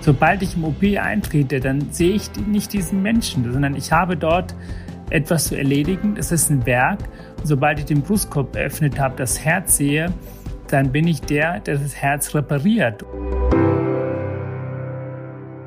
Sobald ich im OP eintrete, dann sehe ich nicht diesen Menschen, sondern ich habe dort etwas zu erledigen. Es ist ein Werk. sobald ich den Brustkorb eröffnet habe, das Herz sehe, dann bin ich der, der das Herz repariert.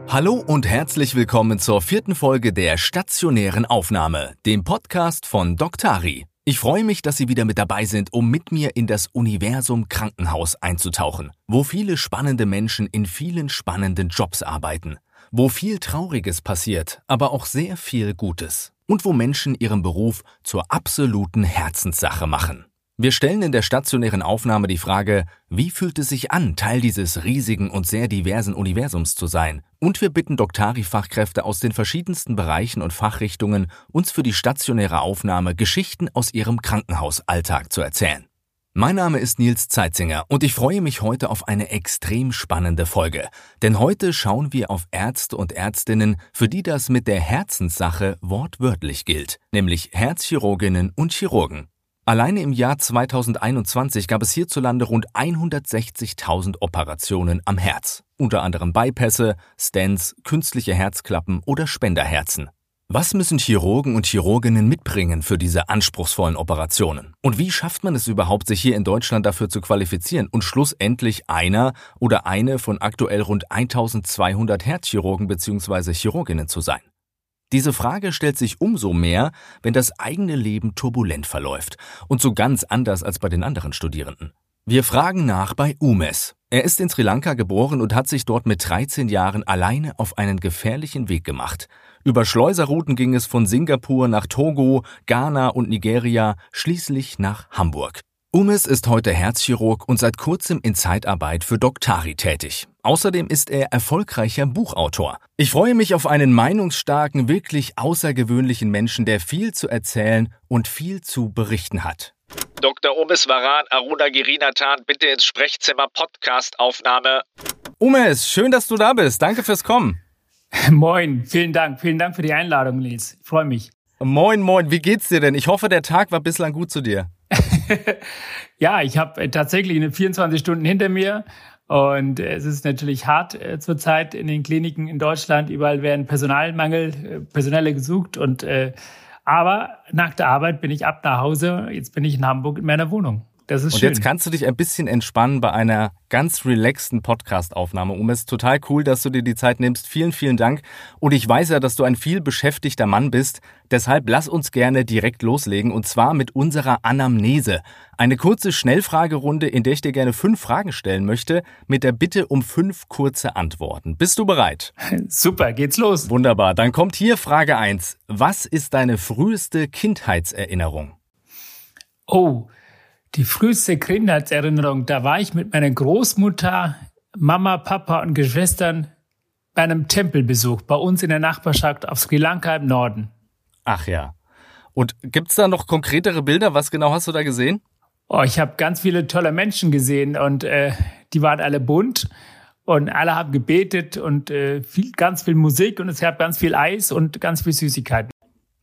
Hallo und herzlich willkommen zur vierten Folge der stationären Aufnahme, dem Podcast von Doktari. Ich freue mich, dass Sie wieder mit dabei sind, um mit mir in das Universum Krankenhaus einzutauchen, wo viele spannende Menschen in vielen spannenden Jobs arbeiten, wo viel Trauriges passiert, aber auch sehr viel Gutes und wo Menschen ihren Beruf zur absoluten Herzenssache machen. Wir stellen in der stationären Aufnahme die Frage, wie fühlt es sich an, Teil dieses riesigen und sehr diversen Universums zu sein? Und wir bitten Doktari-Fachkräfte aus den verschiedensten Bereichen und Fachrichtungen, uns für die stationäre Aufnahme Geschichten aus ihrem Krankenhausalltag zu erzählen. Mein Name ist Nils Zeitzinger und ich freue mich heute auf eine extrem spannende Folge. Denn heute schauen wir auf Ärzte und Ärztinnen, für die das mit der Herzenssache wortwörtlich gilt, nämlich Herzchirurginnen und Chirurgen. Alleine im Jahr 2021 gab es hierzulande rund 160.000 Operationen am Herz, unter anderem Bypässe, Stents, künstliche Herzklappen oder Spenderherzen. Was müssen Chirurgen und Chirurginnen mitbringen für diese anspruchsvollen Operationen? Und wie schafft man es überhaupt, sich hier in Deutschland dafür zu qualifizieren und schlussendlich einer oder eine von aktuell rund 1200 Herzchirurgen bzw. Chirurginnen zu sein? Diese Frage stellt sich umso mehr, wenn das eigene Leben turbulent verläuft und so ganz anders als bei den anderen Studierenden. Wir fragen nach bei Umes. Er ist in Sri Lanka geboren und hat sich dort mit 13 Jahren alleine auf einen gefährlichen Weg gemacht. Über Schleuserrouten ging es von Singapur nach Togo, Ghana und Nigeria, schließlich nach Hamburg. Umes ist heute Herzchirurg und seit kurzem in Zeitarbeit für Doktari tätig. Außerdem ist er erfolgreicher Buchautor. Ich freue mich auf einen meinungsstarken, wirklich außergewöhnlichen Menschen, der viel zu erzählen und viel zu berichten hat. Dr. Umes Varan Aruna Girinathan, bitte ins Sprechzimmer Podcast-Aufnahme. Umes, schön, dass du da bist. Danke fürs Kommen. Moin, vielen Dank. Vielen Dank für die Einladung, Nils. Ich freue mich. Moin, moin. Wie geht's dir denn? Ich hoffe, der Tag war bislang gut zu dir. ja, ich habe tatsächlich eine 24 Stunden hinter mir und es ist natürlich hart äh, zurzeit in den Kliniken in Deutschland. Überall werden Personalmangel, äh, Personelle gesucht und äh, aber nach der Arbeit bin ich ab nach Hause. Jetzt bin ich in Hamburg in meiner Wohnung. Das ist und schön. jetzt kannst du dich ein bisschen entspannen bei einer ganz relaxten Podcast-Aufnahme. Um es ist total cool, dass du dir die Zeit nimmst. Vielen, vielen Dank. Und ich weiß ja, dass du ein viel beschäftigter Mann bist. Deshalb lass uns gerne direkt loslegen und zwar mit unserer Anamnese. Eine kurze Schnellfragerunde, in der ich dir gerne fünf Fragen stellen möchte, mit der Bitte um fünf kurze Antworten. Bist du bereit? Super, geht's los. Wunderbar. Dann kommt hier Frage eins. Was ist deine früheste Kindheitserinnerung? Oh, die früheste Kindheitserinnerung, da war ich mit meiner Großmutter, Mama, Papa und Geschwistern bei einem Tempelbesuch bei uns in der Nachbarschaft auf Sri Lanka im Norden. Ach ja. Und gibt's da noch konkretere Bilder? Was genau hast du da gesehen? Oh, ich habe ganz viele tolle Menschen gesehen und äh, die waren alle bunt und alle haben gebetet und äh, viel, ganz viel Musik und es gab ganz viel Eis und ganz viel Süßigkeiten.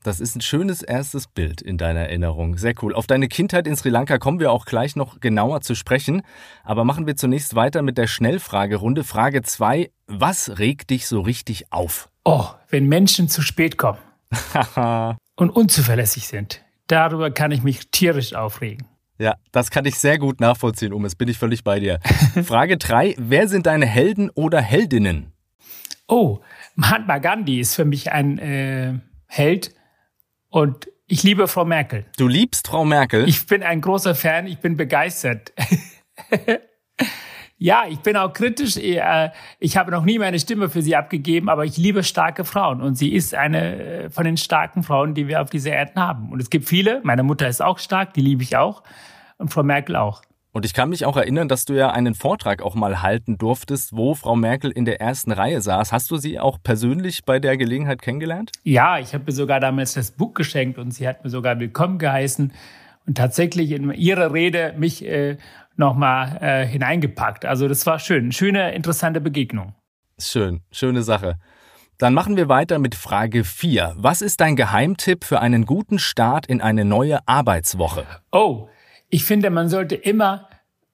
Das ist ein schönes erstes Bild in deiner Erinnerung. Sehr cool. Auf deine Kindheit in Sri Lanka kommen wir auch gleich noch genauer zu sprechen. Aber machen wir zunächst weiter mit der Schnellfragerunde. Frage 2. Was regt dich so richtig auf? Oh, wenn Menschen zu spät kommen und unzuverlässig sind. Darüber kann ich mich tierisch aufregen. Ja, das kann ich sehr gut nachvollziehen, Um. Jetzt bin ich völlig bei dir. Frage 3. Wer sind deine Helden oder Heldinnen? Oh, Mahatma Gandhi ist für mich ein äh, Held und ich liebe Frau Merkel. Du liebst Frau Merkel? Ich bin ein großer Fan, ich bin begeistert. ja, ich bin auch kritisch. Äh, ich habe noch nie meine Stimme für sie abgegeben, aber ich liebe starke Frauen. Und sie ist eine äh, von den starken Frauen, die wir auf dieser Erde haben. Und es gibt viele. Meine Mutter ist auch stark, die liebe ich auch. Und Frau Merkel auch. Und ich kann mich auch erinnern, dass du ja einen Vortrag auch mal halten durftest, wo Frau Merkel in der ersten Reihe saß. Hast du sie auch persönlich bei der Gelegenheit kennengelernt? Ja, ich habe mir sogar damals das Buch geschenkt und sie hat mir sogar willkommen geheißen und tatsächlich in ihrer Rede mich äh, nochmal äh, hineingepackt. Also das war schön. Schöne, interessante Begegnung. Schön, schöne Sache. Dann machen wir weiter mit Frage 4. Was ist dein Geheimtipp für einen guten Start in eine neue Arbeitswoche? Oh, ich finde, man sollte immer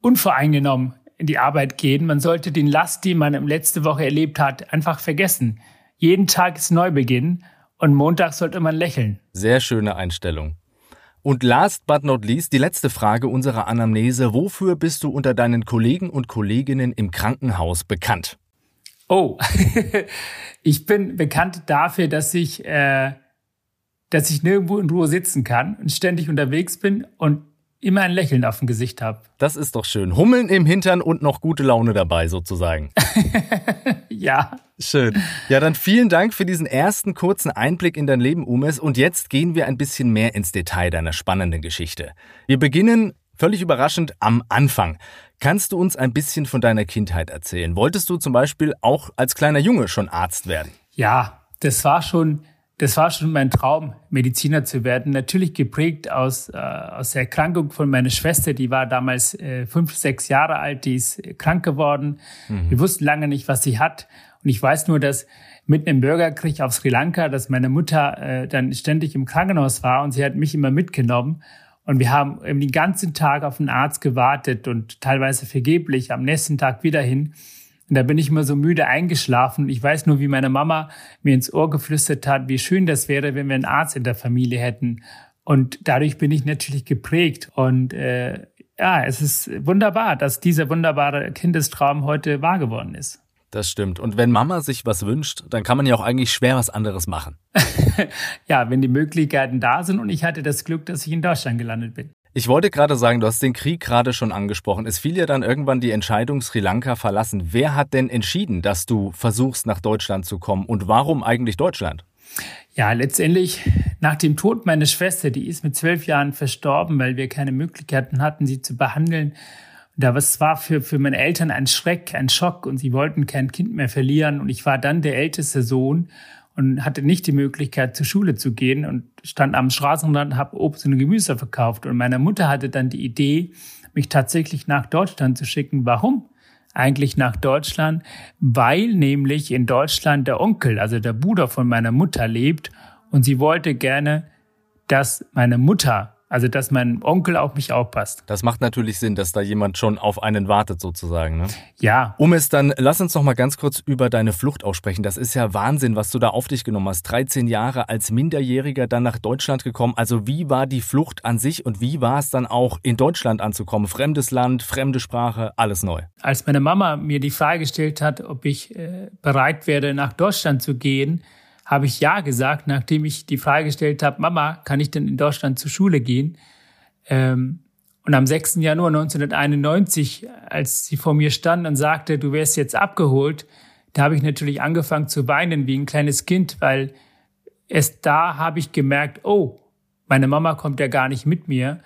unvoreingenommen in die Arbeit gehen. Man sollte den Last, die man letzte Woche erlebt hat, einfach vergessen. Jeden Tag ist Neubeginn und Montag sollte man lächeln. Sehr schöne Einstellung. Und last but not least die letzte Frage unserer Anamnese. Wofür bist du unter deinen Kollegen und Kolleginnen im Krankenhaus bekannt? Oh, ich bin bekannt dafür, dass ich, äh, dass ich nirgendwo in Ruhe sitzen kann und ständig unterwegs bin und immer ein Lächeln auf dem Gesicht habe. Das ist doch schön. Hummeln im Hintern und noch gute Laune dabei sozusagen. ja. Schön. Ja, dann vielen Dank für diesen ersten kurzen Einblick in dein Leben, Umes. Und jetzt gehen wir ein bisschen mehr ins Detail deiner spannenden Geschichte. Wir beginnen völlig überraschend am Anfang. Kannst du uns ein bisschen von deiner Kindheit erzählen? Wolltest du zum Beispiel auch als kleiner Junge schon Arzt werden? Ja, das war schon das war schon mein Traum, Mediziner zu werden. Natürlich geprägt aus, äh, aus der Erkrankung von meiner Schwester. Die war damals äh, fünf, sechs Jahre alt, die ist krank geworden. Mhm. Wir wussten lange nicht, was sie hat. Und ich weiß nur, dass mitten im Bürgerkrieg auf Sri Lanka, dass meine Mutter äh, dann ständig im Krankenhaus war und sie hat mich immer mitgenommen. Und wir haben eben den ganzen Tag auf den Arzt gewartet und teilweise vergeblich am nächsten Tag wieder hin. Und da bin ich immer so müde eingeschlafen. Ich weiß nur, wie meine Mama mir ins Ohr geflüstert hat, wie schön das wäre, wenn wir einen Arzt in der Familie hätten. Und dadurch bin ich natürlich geprägt. Und äh, ja, es ist wunderbar, dass dieser wunderbare Kindestraum heute wahr geworden ist. Das stimmt. Und wenn Mama sich was wünscht, dann kann man ja auch eigentlich schwer was anderes machen. ja, wenn die Möglichkeiten da sind und ich hatte das Glück, dass ich in Deutschland gelandet bin. Ich wollte gerade sagen, du hast den Krieg gerade schon angesprochen. Es fiel ja dann irgendwann die Entscheidung, Sri Lanka verlassen. Wer hat denn entschieden, dass du versuchst, nach Deutschland zu kommen? Und warum eigentlich Deutschland? Ja, letztendlich nach dem Tod meiner Schwester, die ist mit zwölf Jahren verstorben, weil wir keine Möglichkeiten hatten, sie zu behandeln. Da was war für, für meine Eltern ein Schreck, ein Schock und sie wollten kein Kind mehr verlieren. Und ich war dann der älteste Sohn und hatte nicht die Möglichkeit, zur Schule zu gehen und stand am Straßenrand und habe Obst und Gemüse verkauft. Und meine Mutter hatte dann die Idee, mich tatsächlich nach Deutschland zu schicken. Warum? Eigentlich nach Deutschland, weil nämlich in Deutschland der Onkel, also der Bruder von meiner Mutter lebt und sie wollte gerne, dass meine Mutter also, dass mein Onkel auf mich aufpasst. Das macht natürlich Sinn, dass da jemand schon auf einen wartet, sozusagen. Ne? Ja. Um es dann, lass uns noch mal ganz kurz über deine Flucht aussprechen. Das ist ja Wahnsinn, was du da auf dich genommen hast. 13 Jahre als Minderjähriger dann nach Deutschland gekommen. Also, wie war die Flucht an sich und wie war es dann auch in Deutschland anzukommen? Fremdes Land, fremde Sprache, alles neu. Als meine Mama mir die Frage gestellt hat, ob ich äh, bereit wäre, nach Deutschland zu gehen, habe ich Ja gesagt, nachdem ich die Frage gestellt habe, Mama, kann ich denn in Deutschland zur Schule gehen? Ähm, und am 6. Januar 1991, als sie vor mir stand und sagte, du wärst jetzt abgeholt, da habe ich natürlich angefangen zu weinen wie ein kleines Kind, weil erst da habe ich gemerkt, oh, meine Mama kommt ja gar nicht mit mir.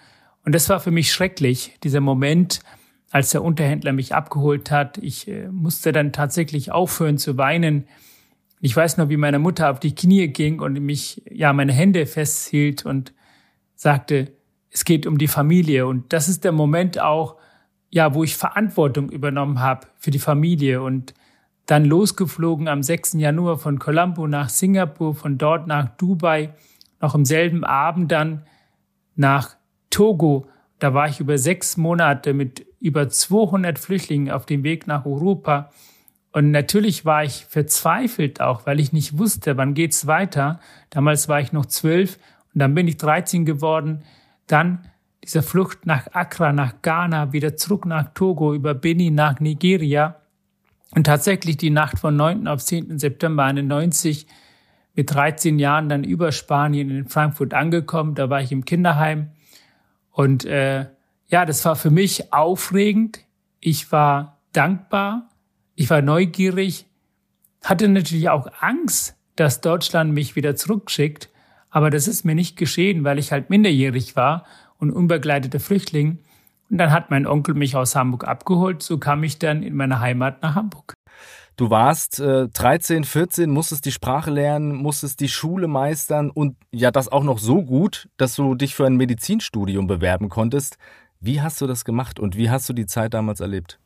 Und das war für mich schrecklich, dieser Moment, als der Unterhändler mich abgeholt hat. Ich äh, musste dann tatsächlich aufhören zu weinen ich weiß noch, wie meine Mutter auf die Knie ging und mich, ja, meine Hände festhielt und sagte, es geht um die Familie. Und das ist der Moment auch, ja, wo ich Verantwortung übernommen habe für die Familie und dann losgeflogen am 6. Januar von Colombo nach Singapur, von dort nach Dubai, noch im selben Abend dann nach Togo. Da war ich über sechs Monate mit über 200 Flüchtlingen auf dem Weg nach Europa. Und natürlich war ich verzweifelt auch, weil ich nicht wusste, wann geht's weiter. Damals war ich noch zwölf und dann bin ich 13 geworden. Dann diese Flucht nach Accra, nach Ghana, wieder zurück nach Togo, über Benin nach Nigeria. Und tatsächlich die Nacht von 9. auf 10. September 91 mit 13 Jahren dann über Spanien in Frankfurt angekommen. Da war ich im Kinderheim. Und äh, ja, das war für mich aufregend. Ich war dankbar ich war neugierig, hatte natürlich auch Angst, dass Deutschland mich wieder zurückschickt, aber das ist mir nicht geschehen, weil ich halt minderjährig war und unbegleiteter Flüchtling. Und dann hat mein Onkel mich aus Hamburg abgeholt, so kam ich dann in meine Heimat nach Hamburg. Du warst äh, 13, 14, musstest die Sprache lernen, musstest die Schule meistern und ja, das auch noch so gut, dass du dich für ein Medizinstudium bewerben konntest. Wie hast du das gemacht und wie hast du die Zeit damals erlebt?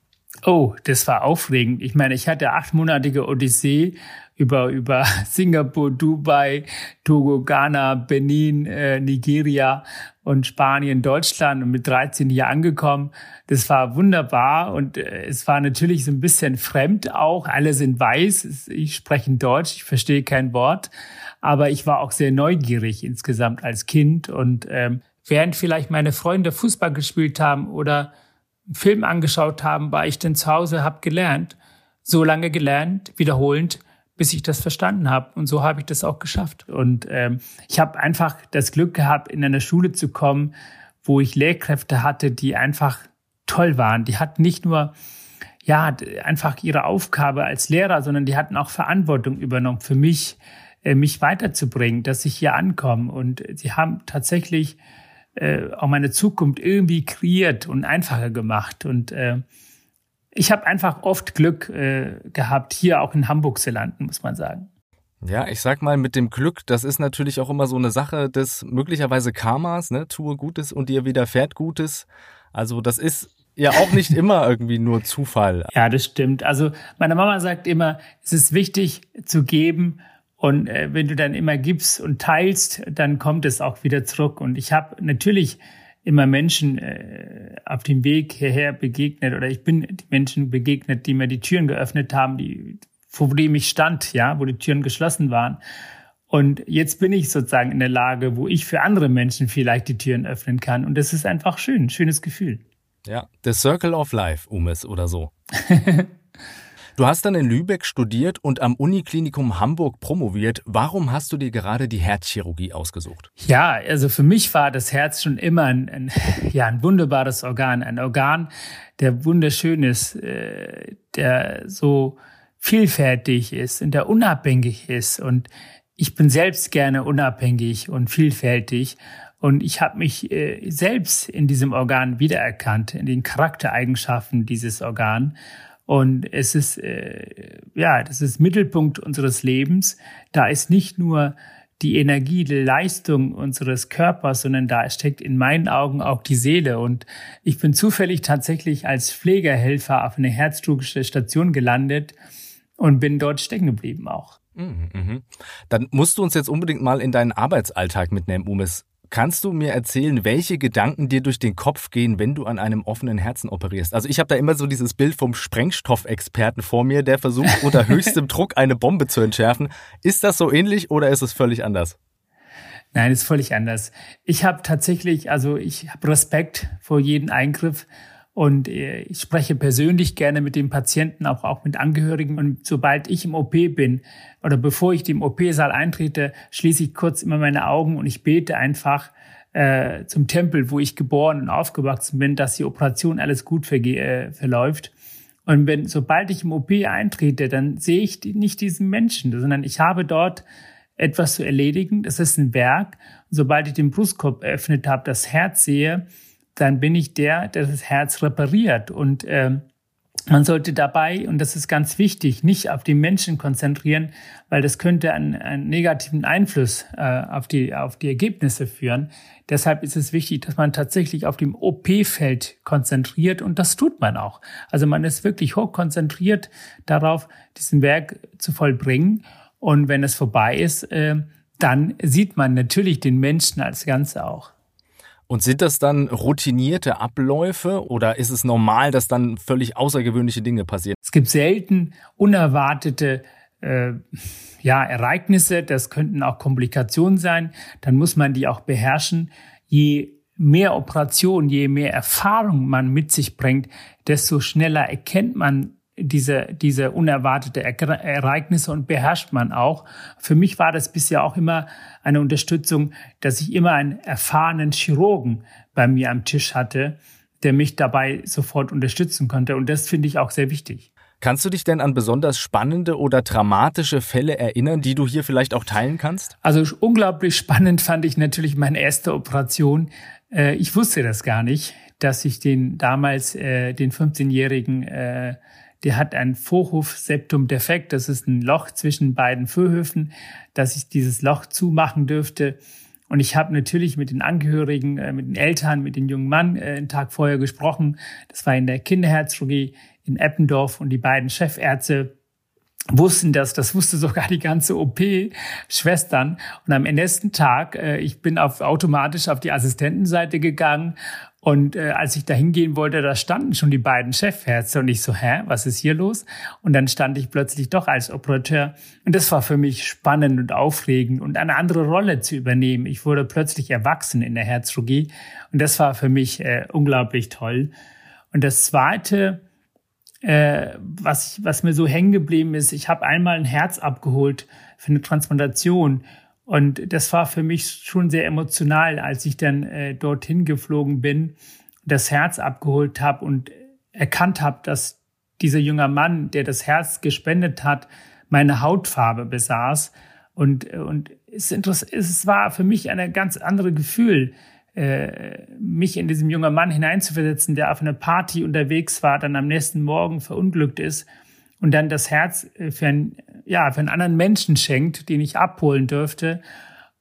Oh, das war aufregend. Ich meine, ich hatte achtmonatige Odyssee über, über Singapur, Dubai, Togo, Ghana, Benin, äh, Nigeria und Spanien, Deutschland und mit 13 hier angekommen. Das war wunderbar und äh, es war natürlich so ein bisschen fremd auch. Alle sind weiß. Ich spreche Deutsch, ich verstehe kein Wort. Aber ich war auch sehr neugierig insgesamt als Kind und ähm, während vielleicht meine Freunde Fußball gespielt haben oder einen Film angeschaut haben, war ich dann zu Hause, habe gelernt, so lange gelernt, wiederholend, bis ich das verstanden habe. Und so habe ich das auch geschafft. Und ähm, ich habe einfach das Glück gehabt, in eine Schule zu kommen, wo ich Lehrkräfte hatte, die einfach toll waren. Die hatten nicht nur ja einfach ihre Aufgabe als Lehrer, sondern die hatten auch Verantwortung übernommen für mich, äh, mich weiterzubringen, dass ich hier ankomme. Und sie haben tatsächlich äh, auch meine Zukunft irgendwie kreiert und einfacher gemacht. Und äh, ich habe einfach oft Glück äh, gehabt, hier auch in Hamburg zu landen, muss man sagen. Ja, ich sag mal, mit dem Glück, das ist natürlich auch immer so eine Sache des möglicherweise Karmas, ne? Tue Gutes und dir widerfährt Gutes. Also das ist ja auch nicht immer irgendwie nur Zufall. Ja, das stimmt. Also meine Mama sagt immer, es ist wichtig zu geben und äh, wenn du dann immer gibst und teilst, dann kommt es auch wieder zurück. Und ich habe natürlich immer Menschen äh, auf dem Weg hierher begegnet oder ich bin die Menschen begegnet, die mir die Türen geöffnet haben, die vor dem ich stand, ja, wo die Türen geschlossen waren. Und jetzt bin ich sozusagen in der Lage, wo ich für andere Menschen vielleicht die Türen öffnen kann. Und das ist einfach schön, schönes Gefühl. Ja, The Circle of Life, Umes oder so. Du hast dann in Lübeck studiert und am Uniklinikum Hamburg promoviert. Warum hast du dir gerade die Herzchirurgie ausgesucht? Ja, also für mich war das Herz schon immer ein, ein ja, ein wunderbares Organ. Ein Organ, der wunderschön ist, äh, der so vielfältig ist und der unabhängig ist. Und ich bin selbst gerne unabhängig und vielfältig. Und ich habe mich äh, selbst in diesem Organ wiedererkannt, in den Charaktereigenschaften dieses Organs. Und es ist, äh, ja, das ist Mittelpunkt unseres Lebens. Da ist nicht nur die Energie, die Leistung unseres Körpers, sondern da steckt in meinen Augen auch die Seele. Und ich bin zufällig tatsächlich als Pflegerhelfer auf eine herzchirurgische Station gelandet und bin dort stecken geblieben auch. Mhm, mhm. Dann musst du uns jetzt unbedingt mal in deinen Arbeitsalltag mitnehmen, Umis. Kannst du mir erzählen, welche Gedanken dir durch den Kopf gehen, wenn du an einem offenen Herzen operierst? Also ich habe da immer so dieses Bild vom Sprengstoffexperten vor mir, der versucht unter höchstem Druck eine Bombe zu entschärfen. Ist das so ähnlich oder ist es völlig anders? Nein, ist völlig anders. Ich habe tatsächlich, also ich habe Respekt vor jedem Eingriff und äh, ich spreche persönlich gerne mit dem Patienten, auch, auch mit Angehörigen. Und sobald ich im OP bin oder bevor ich dem OP-Saal eintrete, schließe ich kurz immer meine Augen und ich bete einfach äh, zum Tempel, wo ich geboren und aufgewachsen bin, dass die Operation alles gut äh, verläuft. Und wenn, sobald ich im OP eintrete, dann sehe ich die, nicht diesen Menschen, sondern ich habe dort etwas zu erledigen. Das ist ein Werk. Und sobald ich den Brustkorb eröffnet habe, das Herz sehe, dann bin ich der, der das Herz repariert. Und äh, man sollte dabei, und das ist ganz wichtig, nicht auf die Menschen konzentrieren, weil das könnte einen, einen negativen Einfluss äh, auf, die, auf die Ergebnisse führen. Deshalb ist es wichtig, dass man tatsächlich auf dem OP-Feld konzentriert und das tut man auch. Also man ist wirklich hoch konzentriert darauf, diesen Werk zu vollbringen. Und wenn es vorbei ist, äh, dann sieht man natürlich den Menschen als Ganze auch. Und sind das dann routinierte Abläufe oder ist es normal, dass dann völlig außergewöhnliche Dinge passieren? Es gibt selten unerwartete äh, ja, Ereignisse, das könnten auch Komplikationen sein, dann muss man die auch beherrschen. Je mehr Operationen, je mehr Erfahrung man mit sich bringt, desto schneller erkennt man diese, diese unerwartete Ereignisse und beherrscht man auch. Für mich war das bisher auch immer eine Unterstützung, dass ich immer einen erfahrenen Chirurgen bei mir am Tisch hatte, der mich dabei sofort unterstützen konnte. Und das finde ich auch sehr wichtig. Kannst du dich denn an besonders spannende oder dramatische Fälle erinnern, die du hier vielleicht auch teilen kannst? Also unglaublich spannend fand ich natürlich meine erste Operation. Äh, ich wusste das gar nicht, dass ich den damals, äh, den 15-jährigen der hat ein Vorhofseptum defekt. Das ist ein Loch zwischen beiden Vorhöfen, dass ich dieses Loch zumachen dürfte. Und ich habe natürlich mit den Angehörigen, äh, mit den Eltern, mit dem jungen Mann äh, einen Tag vorher gesprochen. Das war in der Kinderherzchirurgie in Eppendorf und die beiden Chefärzte wussten das, das wusste sogar die ganze OP-Schwestern. Und am nächsten Tag, äh, ich bin auf, automatisch auf die Assistentenseite gegangen und äh, als ich da hingehen wollte, da standen schon die beiden Chefärzte und ich so, hä, was ist hier los? Und dann stand ich plötzlich doch als Operateur und das war für mich spannend und aufregend und eine andere Rolle zu übernehmen. Ich wurde plötzlich erwachsen in der Herzchirurgie und das war für mich äh, unglaublich toll. Und das Zweite, äh, was, was mir so hängen geblieben ist, ich habe einmal ein Herz abgeholt für eine Transplantation und das war für mich schon sehr emotional, als ich dann äh, dorthin geflogen bin, das Herz abgeholt habe und erkannt habe, dass dieser junge Mann, der das Herz gespendet hat, meine Hautfarbe besaß. Und, und es, es war für mich ein ganz anderes Gefühl, äh, mich in diesem jungen Mann hineinzuversetzen, der auf einer Party unterwegs war, dann am nächsten Morgen verunglückt ist und dann das Herz äh, für einen, ja, für einen anderen Menschen schenkt, den ich abholen dürfte.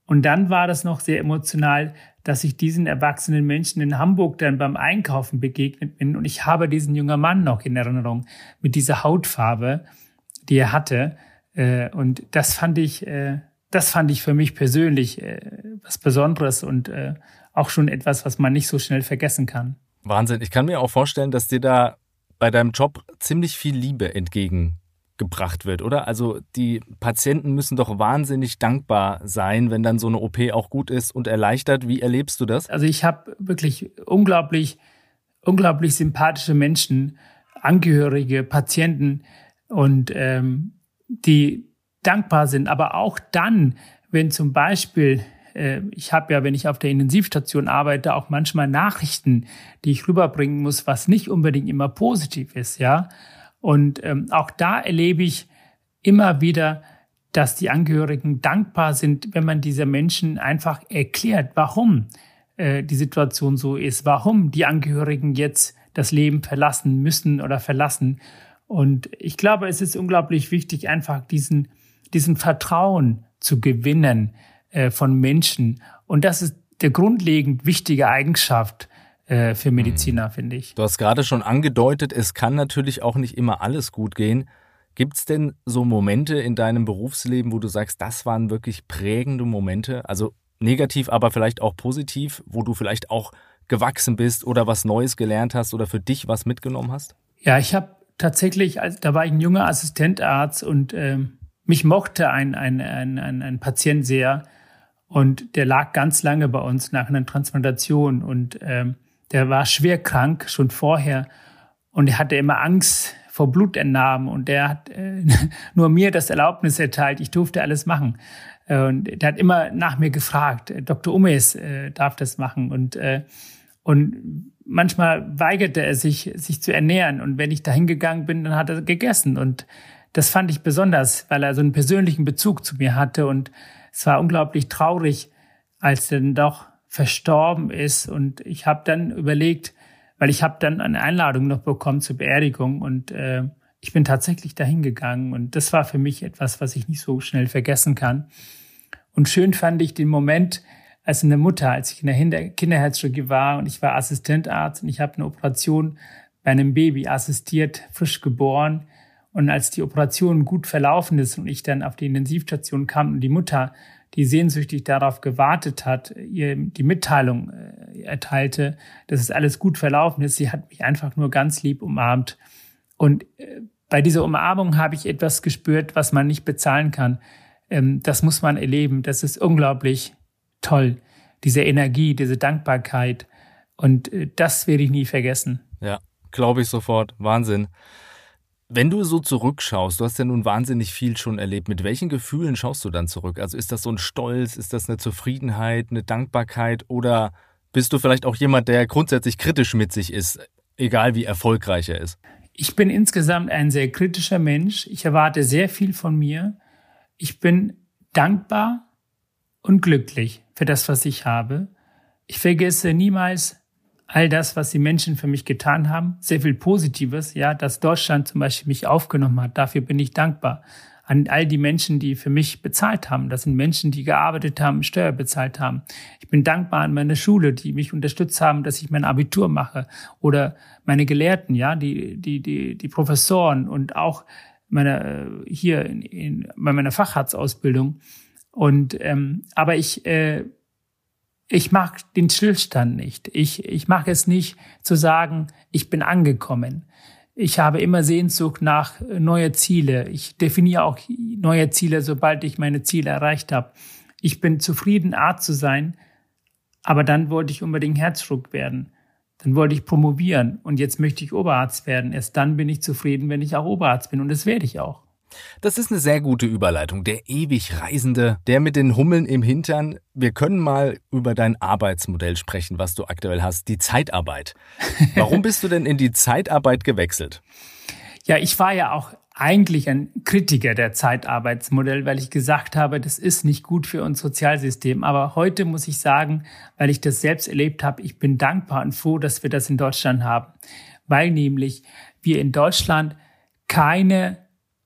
Und dann war das noch sehr emotional, dass ich diesen erwachsenen Menschen in Hamburg dann beim Einkaufen begegnet bin. Und ich habe diesen jungen Mann noch in Erinnerung mit dieser Hautfarbe, die er hatte. Äh, und das fand ich, das fand ich für mich persönlich was Besonderes und auch schon etwas, was man nicht so schnell vergessen kann. Wahnsinn. Ich kann mir auch vorstellen, dass dir da bei deinem Job ziemlich viel Liebe entgegengebracht wird, oder? Also die Patienten müssen doch wahnsinnig dankbar sein, wenn dann so eine OP auch gut ist und erleichtert. Wie erlebst du das? Also ich habe wirklich unglaublich, unglaublich sympathische Menschen, Angehörige, Patienten und ähm, die dankbar sind, aber auch dann, wenn zum Beispiel äh, ich habe ja, wenn ich auf der Intensivstation arbeite, auch manchmal Nachrichten, die ich rüberbringen muss, was nicht unbedingt immer positiv ist, ja. Und ähm, auch da erlebe ich immer wieder, dass die Angehörigen dankbar sind, wenn man dieser Menschen einfach erklärt, warum äh, die Situation so ist, warum die Angehörigen jetzt das Leben verlassen müssen oder verlassen. Und ich glaube, es ist unglaublich wichtig, einfach diesen, diesen Vertrauen zu gewinnen, äh, von Menschen. Und das ist der grundlegend wichtige Eigenschaft äh, für Mediziner, mhm. finde ich. Du hast gerade schon angedeutet, es kann natürlich auch nicht immer alles gut gehen. Gibt es denn so Momente in deinem Berufsleben, wo du sagst, das waren wirklich prägende Momente? Also negativ, aber vielleicht auch positiv, wo du vielleicht auch gewachsen bist oder was Neues gelernt hast oder für dich was mitgenommen hast? Ja, ich habe tatsächlich, da war ich ein junger Assistentarzt und äh, mich mochte ein, ein, ein, ein, ein Patient sehr. Und der lag ganz lange bei uns nach einer Transplantation und ähm, der war schwer krank schon vorher und er hatte immer Angst vor Blutentnahmen und der hat äh, nur mir das Erlaubnis erteilt, ich durfte alles machen. Äh, und der hat immer nach mir gefragt, äh, Dr. Umes äh, darf das machen und äh, und manchmal weigerte er sich, sich zu ernähren. Und wenn ich da hingegangen bin, dann hat er gegessen. Und das fand ich besonders, weil er so einen persönlichen Bezug zu mir hatte und es war unglaublich traurig, als dann doch verstorben ist. Und ich habe dann überlegt, weil ich habe dann eine Einladung noch bekommen zur Beerdigung und äh, ich bin tatsächlich dahin gegangen und das war für mich etwas, was ich nicht so schnell vergessen kann. Und schön fand ich den Moment, als eine Mutter, als ich in der Kinderherzchirurgie war und ich war Assistentarzt und ich habe eine Operation bei einem Baby assistiert, frisch geboren. Und als die Operation gut verlaufen ist und ich dann auf die Intensivstation kam und die Mutter, die sehnsüchtig darauf gewartet hat, ihr die Mitteilung äh, erteilte, dass es alles gut verlaufen ist, sie hat mich einfach nur ganz lieb umarmt. Und äh, bei dieser Umarmung habe ich etwas gespürt, was man nicht bezahlen kann. Ähm, das muss man erleben. Das ist unglaublich toll. Diese Energie, diese Dankbarkeit. Und äh, das werde ich nie vergessen. Ja, glaube ich sofort. Wahnsinn. Wenn du so zurückschaust, du hast ja nun wahnsinnig viel schon erlebt, mit welchen Gefühlen schaust du dann zurück? Also ist das so ein Stolz, ist das eine Zufriedenheit, eine Dankbarkeit oder bist du vielleicht auch jemand, der grundsätzlich kritisch mit sich ist, egal wie erfolgreich er ist? Ich bin insgesamt ein sehr kritischer Mensch. Ich erwarte sehr viel von mir. Ich bin dankbar und glücklich für das, was ich habe. Ich vergesse niemals all das, was die Menschen für mich getan haben, sehr viel Positives, ja, dass Deutschland zum Beispiel mich aufgenommen hat, dafür bin ich dankbar. an all die Menschen, die für mich bezahlt haben. Das sind Menschen, die gearbeitet haben, Steuer bezahlt haben. Ich bin dankbar an meine Schule, die mich unterstützt haben, dass ich mein Abitur mache. Oder meine Gelehrten, ja, die, die, die, die Professoren und auch meine, äh, hier in, in, bei meiner Facharztausbildung. Und, ähm, aber ich, äh, ich mag den Stillstand nicht. Ich, ich mag es nicht zu sagen, ich bin angekommen. Ich habe immer Sehnsucht nach neue Ziele. Ich definiere auch neue Ziele, sobald ich meine Ziele erreicht habe. Ich bin zufrieden, Art zu sein, aber dann wollte ich unbedingt Herzschruck werden. Dann wollte ich promovieren und jetzt möchte ich Oberarzt werden. Erst dann bin ich zufrieden, wenn ich auch Oberarzt bin und das werde ich auch. Das ist eine sehr gute Überleitung. Der ewig Reisende, der mit den Hummeln im Hintern. Wir können mal über dein Arbeitsmodell sprechen, was du aktuell hast, die Zeitarbeit. Warum bist du denn in die Zeitarbeit gewechselt? Ja, ich war ja auch eigentlich ein Kritiker der Zeitarbeitsmodell, weil ich gesagt habe, das ist nicht gut für unser Sozialsystem. Aber heute muss ich sagen, weil ich das selbst erlebt habe, ich bin dankbar und froh, dass wir das in Deutschland haben. Weil nämlich wir in Deutschland keine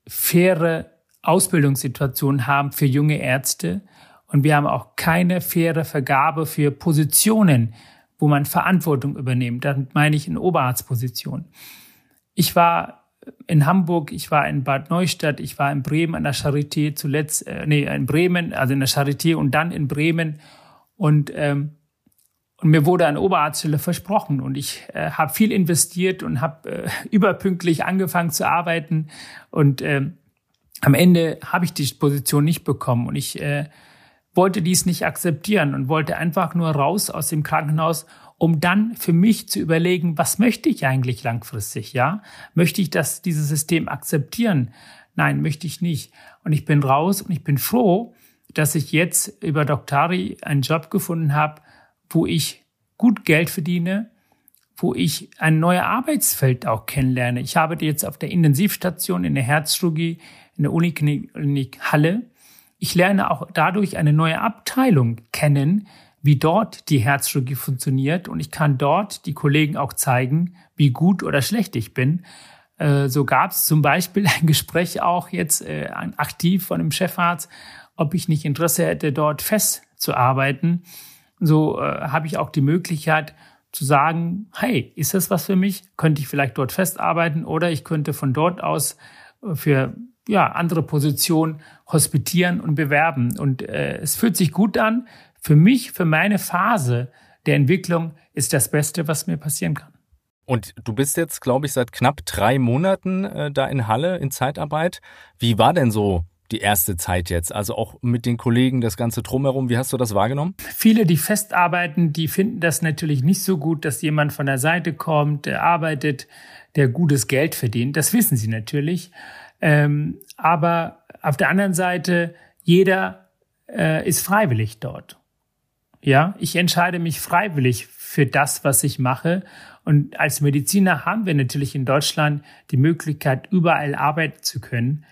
faire Ausbildungssituation haben für junge Ärzte und wir haben auch keine faire Vergabe für Positionen, wo man Verantwortung übernimmt. Damit meine ich in Oberarztposition. Ich war in Hamburg, ich war in Bad Neustadt, ich war in Bremen an der Charité zuletzt, äh, nee, in Bremen, also in der Charité und dann in Bremen und ähm, und mir wurde eine Oberarztstelle versprochen und ich äh, habe viel investiert und habe äh, überpünktlich angefangen zu arbeiten und äh, am Ende habe ich die Position nicht bekommen und ich äh, wollte dies nicht akzeptieren und wollte einfach nur raus aus dem Krankenhaus, um dann für mich zu überlegen, was möchte ich eigentlich langfristig, ja? Möchte ich das, dieses System akzeptieren? Nein, möchte ich nicht. Und ich bin raus und ich bin froh, dass ich jetzt über Doktari einen Job gefunden habe, wo ich gut Geld verdiene, wo ich ein neues Arbeitsfeld auch kennenlerne. Ich arbeite jetzt auf der Intensivstation in der Herzchirurgie in der Uniklinik Halle. Ich lerne auch dadurch eine neue Abteilung kennen, wie dort die Herzchirurgie funktioniert und ich kann dort die Kollegen auch zeigen, wie gut oder schlecht ich bin. Äh, so gab es zum Beispiel ein Gespräch auch jetzt äh, aktiv von dem Chefarzt, ob ich nicht Interesse hätte, dort festzuarbeiten so äh, habe ich auch die Möglichkeit zu sagen, hey, ist das was für mich? Könnte ich vielleicht dort festarbeiten oder ich könnte von dort aus äh, für ja, andere Positionen hospitieren und bewerben. Und äh, es fühlt sich gut an. Für mich, für meine Phase der Entwicklung ist das Beste, was mir passieren kann. Und du bist jetzt, glaube ich, seit knapp drei Monaten äh, da in Halle in Zeitarbeit. Wie war denn so die erste Zeit jetzt? Also auch mit den Kollegen, das Ganze drumherum. Wie hast du das wahrgenommen? Viele, die festarbeiten, die finden das natürlich nicht so gut, dass jemand von der Seite kommt, der arbeitet, der gutes Geld verdient. Das wissen sie natürlich. Ähm, aber auf der anderen Seite, jeder äh, ist freiwillig dort. Ja, ich entscheide mich freiwillig für das, was ich mache. Und als Mediziner haben wir natürlich in Deutschland die Möglichkeit, überall arbeiten zu können.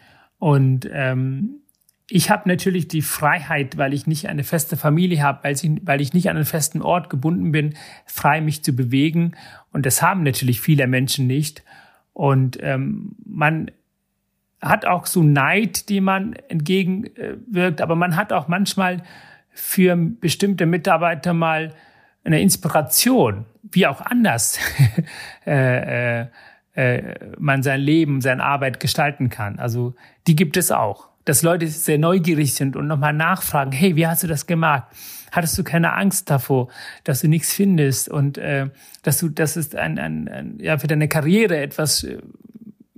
Und ähm, ich habe natürlich die Freiheit, weil ich nicht eine feste Familie habe, weil, ich, weil ich nicht an einen festen Ort gebunden bin, frei mich zu bewegen. Und das haben natürlich viele Menschen nicht. Und ähm, man hat auch so Neid, die man entgegenwirkt, aber man hat auch manchmal für bestimmte Mitarbeiter mal eine Inspiration, wie auch anders äh, äh, äh, man sein Leben, seine Arbeit gestalten kann. Also die gibt es auch. Dass Leute sehr neugierig sind und nochmal nachfragen, hey, wie hast du das gemacht? Hattest du keine Angst davor, dass du nichts findest und äh, dass du, dass es ein, ein, ein, ja, für deine Karriere etwas äh,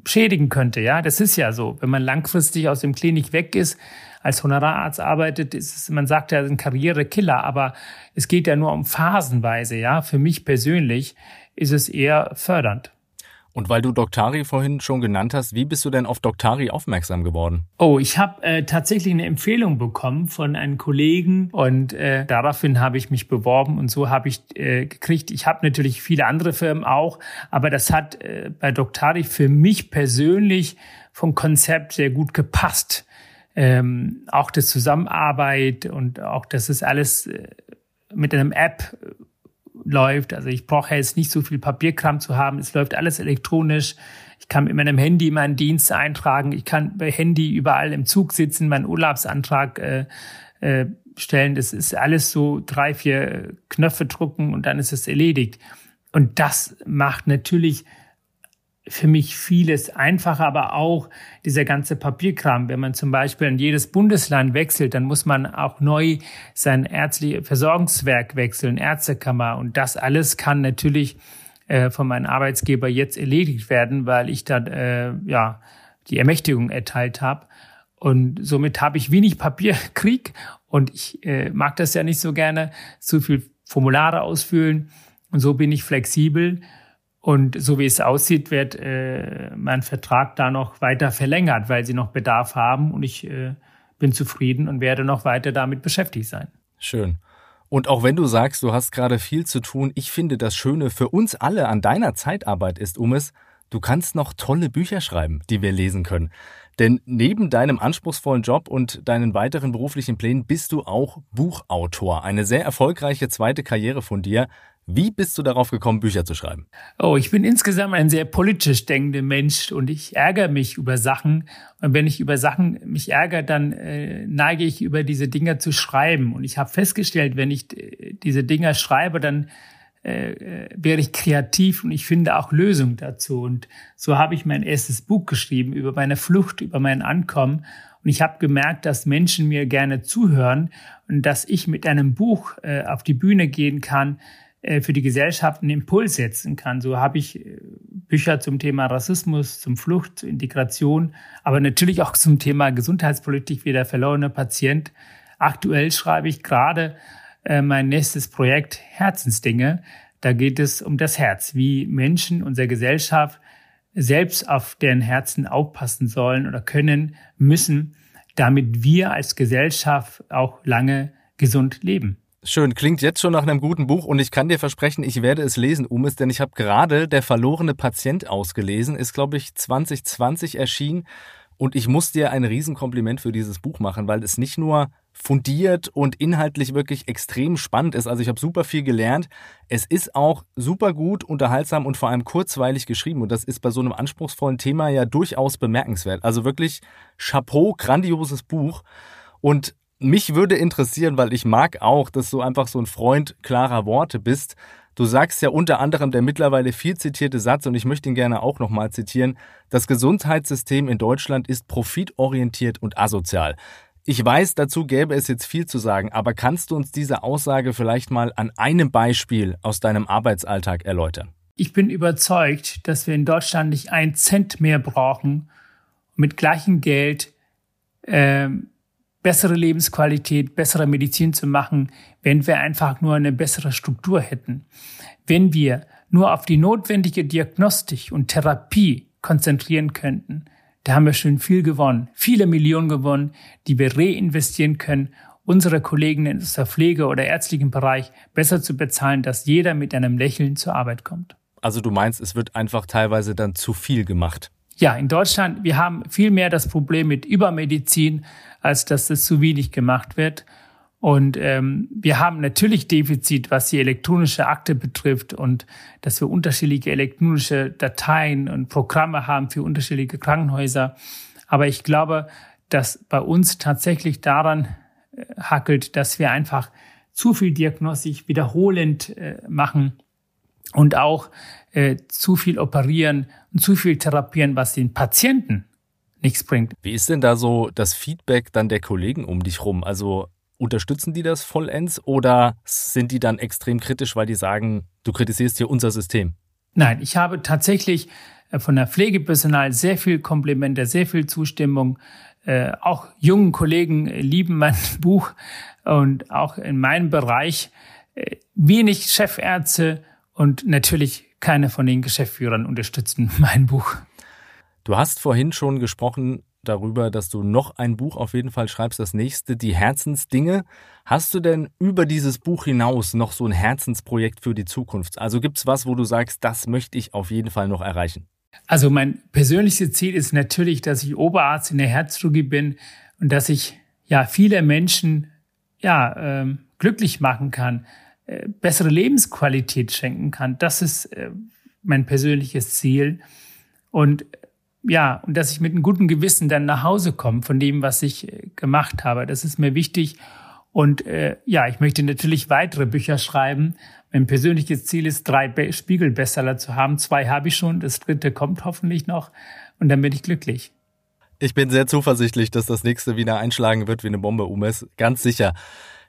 schädigen könnte, ja? Das ist ja so. Wenn man langfristig aus dem Klinik weg ist, als Honorararzt arbeitet, ist es, man sagt ja, ein Karrierekiller, aber es geht ja nur um phasenweise, ja? Für mich persönlich ist es eher fördernd. Und weil du Doktari vorhin schon genannt hast, wie bist du denn auf Doktari aufmerksam geworden? Oh, ich habe äh, tatsächlich eine Empfehlung bekommen von einem Kollegen und äh, daraufhin habe ich mich beworben und so habe ich äh, gekriegt. Ich habe natürlich viele andere Firmen auch, aber das hat äh, bei Doktari für mich persönlich vom Konzept sehr gut gepasst. Ähm, auch das Zusammenarbeit und auch, dass es alles äh, mit einem App läuft. Also ich brauche jetzt nicht so viel Papierkram zu haben. Es läuft alles elektronisch. Ich kann mit meinem Handy meinen Dienst eintragen. Ich kann bei Handy überall im Zug sitzen, meinen Urlaubsantrag äh, äh, stellen. Das ist alles so drei, vier Knöpfe drucken und dann ist es erledigt. Und das macht natürlich für mich vieles einfacher, aber auch dieser ganze Papierkram. Wenn man zum Beispiel in jedes Bundesland wechselt, dann muss man auch neu sein ärztliches Versorgungswerk wechseln, Ärztekammer. Und das alles kann natürlich äh, von meinem Arbeitsgeber jetzt erledigt werden, weil ich dann äh, ja die Ermächtigung erteilt habe. Und somit habe ich wenig Papierkrieg und ich äh, mag das ja nicht so gerne, zu viel Formulare ausfüllen. Und so bin ich flexibel und so wie es aussieht, wird äh, mein Vertrag da noch weiter verlängert, weil sie noch Bedarf haben. Und ich äh, bin zufrieden und werde noch weiter damit beschäftigt sein. Schön. Und auch wenn du sagst, du hast gerade viel zu tun, ich finde das Schöne für uns alle an deiner Zeitarbeit ist, Umes, du kannst noch tolle Bücher schreiben, die wir lesen können. Denn neben deinem anspruchsvollen Job und deinen weiteren beruflichen Plänen bist du auch Buchautor. Eine sehr erfolgreiche zweite Karriere von dir. Wie bist du darauf gekommen, Bücher zu schreiben? Oh, ich bin insgesamt ein sehr politisch denkender Mensch und ich ärgere mich über Sachen. Und wenn ich über Sachen mich ärgere, dann äh, neige ich über diese Dinger zu schreiben. Und ich habe festgestellt, wenn ich äh, diese Dinger schreibe, dann äh, äh, werde ich kreativ und ich finde auch Lösungen dazu. Und so habe ich mein erstes Buch geschrieben über meine Flucht, über mein Ankommen. Und ich habe gemerkt, dass Menschen mir gerne zuhören und dass ich mit einem Buch äh, auf die Bühne gehen kann, für die Gesellschaft einen Impuls setzen kann. So habe ich äh, Bücher zum Thema Rassismus, zum Flucht, zur Integration, aber natürlich auch zum Thema Gesundheitspolitik wie der verlorene Patient. Aktuell schreibe ich gerade äh, mein nächstes Projekt Herzensdinge. Da geht es um das Herz, wie Menschen unserer Gesellschaft selbst auf deren Herzen aufpassen sollen oder können, müssen, damit wir als Gesellschaft auch lange gesund leben. Schön, klingt jetzt schon nach einem guten Buch und ich kann dir versprechen, ich werde es lesen, Umis, denn ich habe gerade Der verlorene Patient ausgelesen, ist glaube ich 2020 erschienen und ich muss dir ein Riesenkompliment für dieses Buch machen, weil es nicht nur fundiert und inhaltlich wirklich extrem spannend ist. Also ich habe super viel gelernt. Es ist auch super gut, unterhaltsam und vor allem kurzweilig geschrieben. Und das ist bei so einem anspruchsvollen Thema ja durchaus bemerkenswert. Also wirklich Chapeau, grandioses Buch. Und mich würde interessieren, weil ich mag auch, dass du einfach so ein Freund klarer Worte bist. Du sagst ja unter anderem der mittlerweile viel zitierte Satz, und ich möchte ihn gerne auch nochmal zitieren, das Gesundheitssystem in Deutschland ist profitorientiert und asozial. Ich weiß, dazu gäbe es jetzt viel zu sagen, aber kannst du uns diese Aussage vielleicht mal an einem Beispiel aus deinem Arbeitsalltag erläutern? Ich bin überzeugt, dass wir in Deutschland nicht einen Cent mehr brauchen, mit gleichem Geld ähm, bessere Lebensqualität, bessere Medizin zu machen, wenn wir einfach nur eine bessere Struktur hätten. Wenn wir nur auf die notwendige Diagnostik und Therapie konzentrieren könnten, da haben wir schon viel gewonnen, viele Millionen gewonnen, die wir reinvestieren können, unsere Kollegen in der Pflege oder ärztlichen Bereich besser zu bezahlen, dass jeder mit einem Lächeln zur Arbeit kommt. Also du meinst, es wird einfach teilweise dann zu viel gemacht? Ja, in Deutschland, wir haben viel mehr das Problem mit Übermedizin, als dass es zu wenig gemacht wird. Und ähm, wir haben natürlich Defizit, was die elektronische Akte betrifft und dass wir unterschiedliche elektronische Dateien und Programme haben für unterschiedliche Krankenhäuser. Aber ich glaube, dass bei uns tatsächlich daran äh, hackelt, dass wir einfach zu viel Diagnostik wiederholend äh, machen und auch äh, zu viel operieren und zu viel therapieren, was den Patienten nichts bringt. Wie ist denn da so das Feedback dann der Kollegen um dich rum? Also unterstützen die das vollends oder sind die dann extrem kritisch, weil die sagen, du kritisierst hier unser System? Nein, ich habe tatsächlich äh, von der Pflegepersonal sehr viel Komplimente, sehr viel Zustimmung. Äh, auch jungen Kollegen lieben mein Buch und auch in meinem Bereich äh, wenig Chefärzte und natürlich keine von den Geschäftsführern unterstützen mein Buch. Du hast vorhin schon gesprochen darüber, dass du noch ein Buch auf jeden Fall schreibst, das nächste, die Herzensdinge. Hast du denn über dieses Buch hinaus noch so ein Herzensprojekt für die Zukunft? Also gibt es was, wo du sagst, das möchte ich auf jeden Fall noch erreichen? Also mein persönliches Ziel ist natürlich, dass ich Oberarzt in der Herzchirurgie bin und dass ich ja viele Menschen ja ähm, glücklich machen kann äh, bessere Lebensqualität schenken kann. Das ist äh, mein persönliches Ziel. Und ja, und dass ich mit einem guten Gewissen dann nach Hause komme von dem, was ich äh, gemacht habe. Das ist mir wichtig. Und äh, ja, ich möchte natürlich weitere Bücher schreiben. Mein persönliches Ziel ist, drei Be Spiegelbestseller zu haben. Zwei habe ich schon, das dritte kommt hoffentlich noch. Und dann bin ich glücklich. Ich bin sehr zuversichtlich, dass das nächste wieder einschlagen wird wie eine Bombe, Umes. Ganz sicher.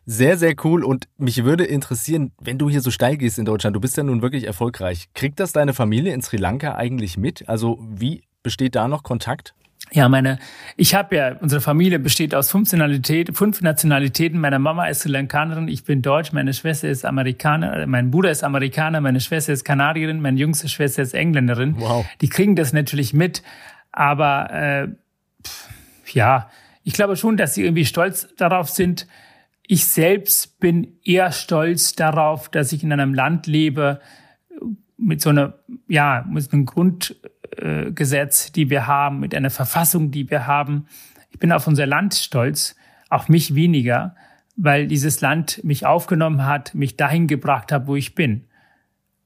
Sehr, sehr cool. Und mich würde interessieren, wenn du hier so steil gehst in Deutschland, du bist ja nun wirklich erfolgreich. Kriegt das deine Familie in Sri Lanka eigentlich mit? Also wie besteht da noch Kontakt? Ja, meine, ich habe ja, unsere Familie besteht aus fünf, Nationalitäten, fünf Nationalitäten. Meine Mama ist Sri Lankanerin, ich bin Deutsch, meine Schwester ist Amerikaner, mein Bruder ist Amerikaner, meine Schwester ist Kanadierin, meine jüngste Schwester ist Engländerin. Wow. Die kriegen das natürlich mit, aber äh, pff, ja, ich glaube schon, dass sie irgendwie stolz darauf sind, ich selbst bin eher stolz darauf, dass ich in einem Land lebe mit so einer, ja, mit einem Grundgesetz, die wir haben, mit einer Verfassung, die wir haben. Ich bin auf unser Land stolz, auf mich weniger, weil dieses Land mich aufgenommen hat, mich dahin gebracht hat, wo ich bin.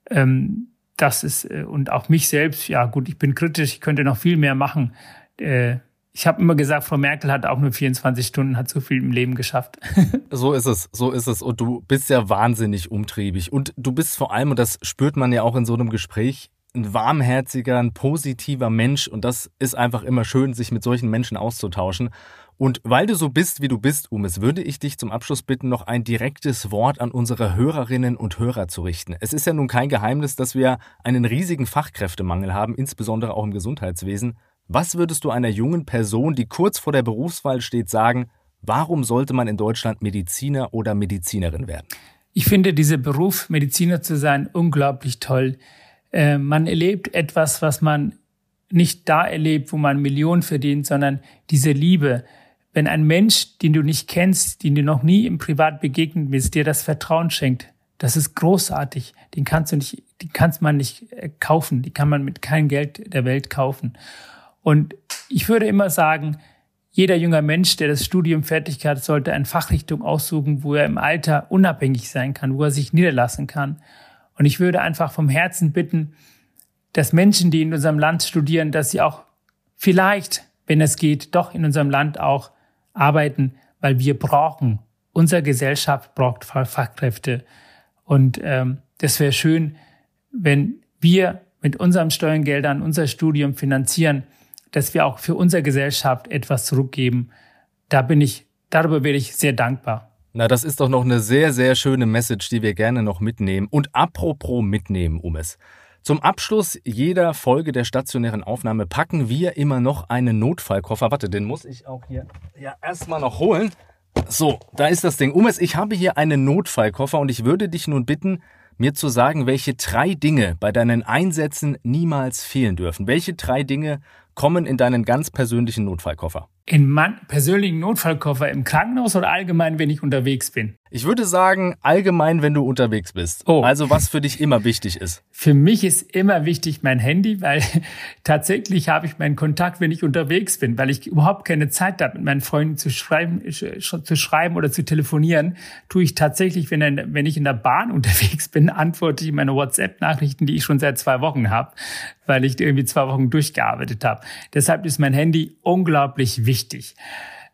Ähm, das ist, äh, und auch mich selbst, ja gut, ich bin kritisch, ich könnte noch viel mehr machen. Äh, ich habe immer gesagt, Frau Merkel hat auch nur 24 Stunden, hat so viel im Leben geschafft. so ist es, so ist es. Und du bist ja wahnsinnig umtriebig. Und du bist vor allem, und das spürt man ja auch in so einem Gespräch, ein warmherziger, ein positiver Mensch. Und das ist einfach immer schön, sich mit solchen Menschen auszutauschen. Und weil du so bist, wie du bist, Umes, würde ich dich zum Abschluss bitten, noch ein direktes Wort an unsere Hörerinnen und Hörer zu richten. Es ist ja nun kein Geheimnis, dass wir einen riesigen Fachkräftemangel haben, insbesondere auch im Gesundheitswesen. Was würdest du einer jungen Person, die kurz vor der Berufswahl steht, sagen, warum sollte man in Deutschland Mediziner oder Medizinerin werden? Ich finde diese Beruf, Mediziner zu sein, unglaublich toll. Äh, man erlebt etwas, was man nicht da erlebt, wo man Millionen verdient, sondern diese Liebe. Wenn ein Mensch, den du nicht kennst, den du noch nie im Privat begegnet bist, dir das Vertrauen schenkt, das ist großartig. Den kannst du nicht, den kannst man nicht äh, kaufen. Die kann man mit keinem Geld der Welt kaufen. Und ich würde immer sagen, jeder junger Mensch, der das Studium fertig hat, sollte eine Fachrichtung aussuchen, wo er im Alter unabhängig sein kann, wo er sich niederlassen kann. Und ich würde einfach vom Herzen bitten, dass Menschen, die in unserem Land studieren, dass sie auch vielleicht, wenn es geht, doch in unserem Land auch arbeiten, weil wir brauchen, unsere Gesellschaft braucht Fachkräfte. Und ähm, das wäre schön, wenn wir mit unseren Steuergeldern unser Studium finanzieren, dass wir auch für unsere Gesellschaft etwas zurückgeben. Da bin ich, darüber wäre ich sehr dankbar. Na, das ist doch noch eine sehr, sehr schöne Message, die wir gerne noch mitnehmen. Und apropos mitnehmen, um es. Zum Abschluss jeder Folge der stationären Aufnahme packen wir immer noch einen Notfallkoffer. Warte, den muss ich auch hier ja, erstmal noch holen. So, da ist das Ding. Umes, ich habe hier einen Notfallkoffer und ich würde dich nun bitten, mir zu sagen, welche drei Dinge bei deinen Einsätzen niemals fehlen dürfen. Welche drei Dinge kommen in deinen ganz persönlichen Notfallkoffer? In meinen persönlichen Notfallkoffer im Krankenhaus oder allgemein, wenn ich unterwegs bin? Ich würde sagen, allgemein, wenn du unterwegs bist. Oh. Also was für dich immer wichtig ist. Für mich ist immer wichtig mein Handy, weil tatsächlich habe ich meinen Kontakt, wenn ich unterwegs bin, weil ich überhaupt keine Zeit habe, mit meinen Freunden zu schreiben, zu schreiben oder zu telefonieren, tue ich tatsächlich, wenn, wenn ich in der Bahn unterwegs bin, antworte ich meine WhatsApp-Nachrichten, die ich schon seit zwei Wochen habe, weil ich irgendwie zwei Wochen durchgearbeitet habe. Deshalb ist mein Handy unglaublich wichtig.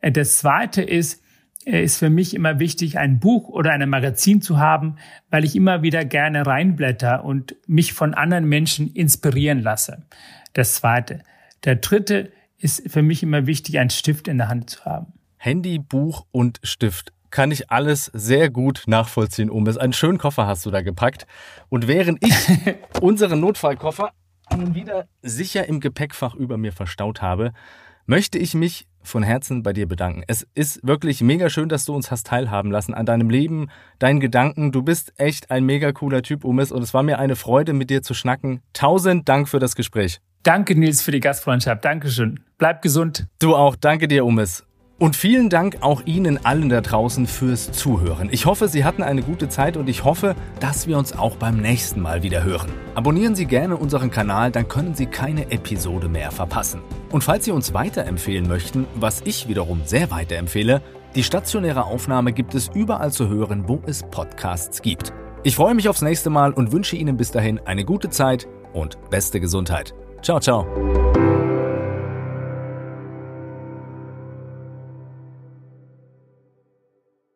Äh, das zweite ist, äh, ist für mich immer wichtig, ein Buch oder ein Magazin zu haben, weil ich immer wieder gerne reinblätter und mich von anderen Menschen inspirieren lasse. Das zweite. Der dritte ist für mich immer wichtig, einen Stift in der Hand zu haben. Handy, Buch und Stift. Kann ich alles sehr gut nachvollziehen, Umes. Einen schönen Koffer hast du da gepackt. Und während ich unseren Notfallkoffer nun wieder sicher im Gepäckfach über mir verstaut habe, möchte ich mich von Herzen bei dir bedanken. Es ist wirklich mega schön, dass du uns hast teilhaben lassen an deinem Leben, deinen Gedanken. Du bist echt ein mega cooler Typ, Umis, und es war mir eine Freude, mit dir zu schnacken. Tausend Dank für das Gespräch. Danke, Nils, für die Gastfreundschaft. Dankeschön. Bleib gesund. Du auch. Danke dir, Umis. Und vielen Dank auch Ihnen allen da draußen fürs Zuhören. Ich hoffe, Sie hatten eine gute Zeit und ich hoffe, dass wir uns auch beim nächsten Mal wieder hören. Abonnieren Sie gerne unseren Kanal, dann können Sie keine Episode mehr verpassen. Und falls Sie uns weiterempfehlen möchten, was ich wiederum sehr weiterempfehle, die stationäre Aufnahme gibt es überall zu hören, wo es Podcasts gibt. Ich freue mich aufs nächste Mal und wünsche Ihnen bis dahin eine gute Zeit und beste Gesundheit. Ciao, ciao.